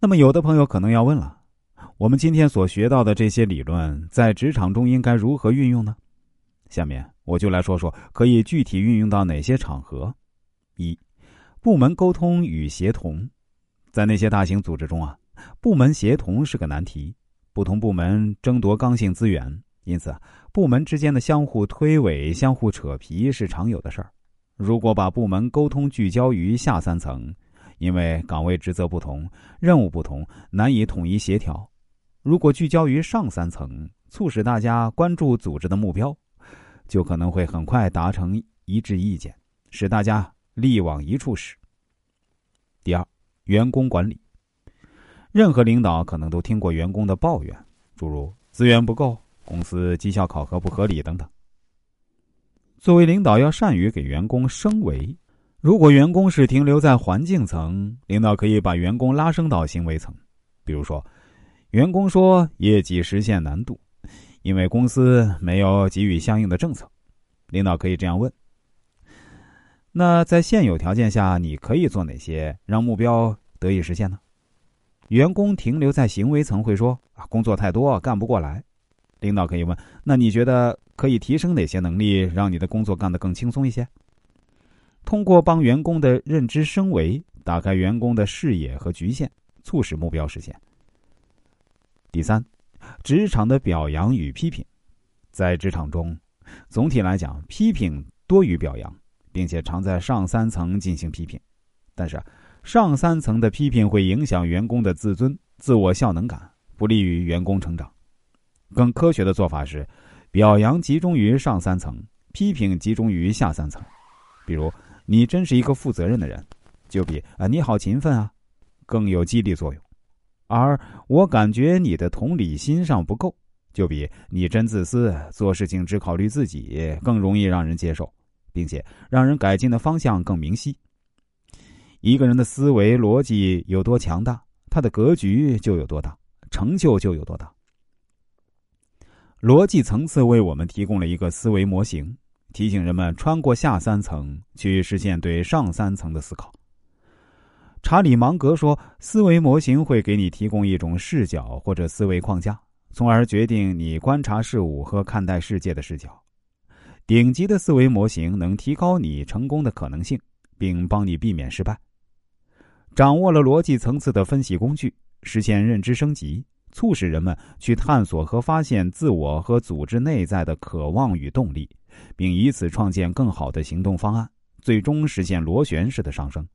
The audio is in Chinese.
那么，有的朋友可能要问了：我们今天所学到的这些理论，在职场中应该如何运用呢？下面我就来说说可以具体运用到哪些场合。一、部门沟通与协同，在那些大型组织中啊，部门协同是个难题。不同部门争夺刚性资源，因此部门之间的相互推诿、相互扯皮是常有的事儿。如果把部门沟通聚焦于下三层，因为岗位职责不同、任务不同，难以统一协调；如果聚焦于上三层，促使大家关注组织的目标，就可能会很快达成一致意见，使大家力往一处使。第二，员工管理，任何领导可能都听过员工的抱怨，诸如资源不够、公司绩效考核不合理等等。作为领导，要善于给员工升维。如果员工是停留在环境层，领导可以把员工拉升到行为层。比如说，员工说业绩实现难度，因为公司没有给予相应的政策，领导可以这样问：那在现有条件下，你可以做哪些让目标得以实现呢？员工停留在行为层会说：啊，工作太多，干不过来。领导可以问：那你觉得可以提升哪些能力，让你的工作干得更轻松一些？通过帮员工的认知升维，打开员工的视野和局限，促使目标实现。第三，职场的表扬与批评，在职场中，总体来讲，批评多于表扬，并且常在上三层进行批评。但是，上三层的批评会影响员工的自尊、自我效能感，不利于员工成长。更科学的做法是，表扬集中于上三层，批评集中于下三层。比如。你真是一个负责任的人，就比啊你好勤奋啊，更有激励作用；而我感觉你的同理心上不够，就比你真自私，做事情只考虑自己，更容易让人接受，并且让人改进的方向更明晰。一个人的思维逻辑有多强大，他的格局就有多大，成就就有多大。逻辑层次为我们提供了一个思维模型。提醒人们穿过下三层去实现对上三层的思考。查理芒格说：“思维模型会给你提供一种视角或者思维框架，从而决定你观察事物和看待世界的视角。顶级的思维模型能提高你成功的可能性，并帮你避免失败。掌握了逻辑层次的分析工具，实现认知升级，促使人们去探索和发现自我和组织内在的渴望与动力。”并以此创建更好的行动方案，最终实现螺旋式的上升。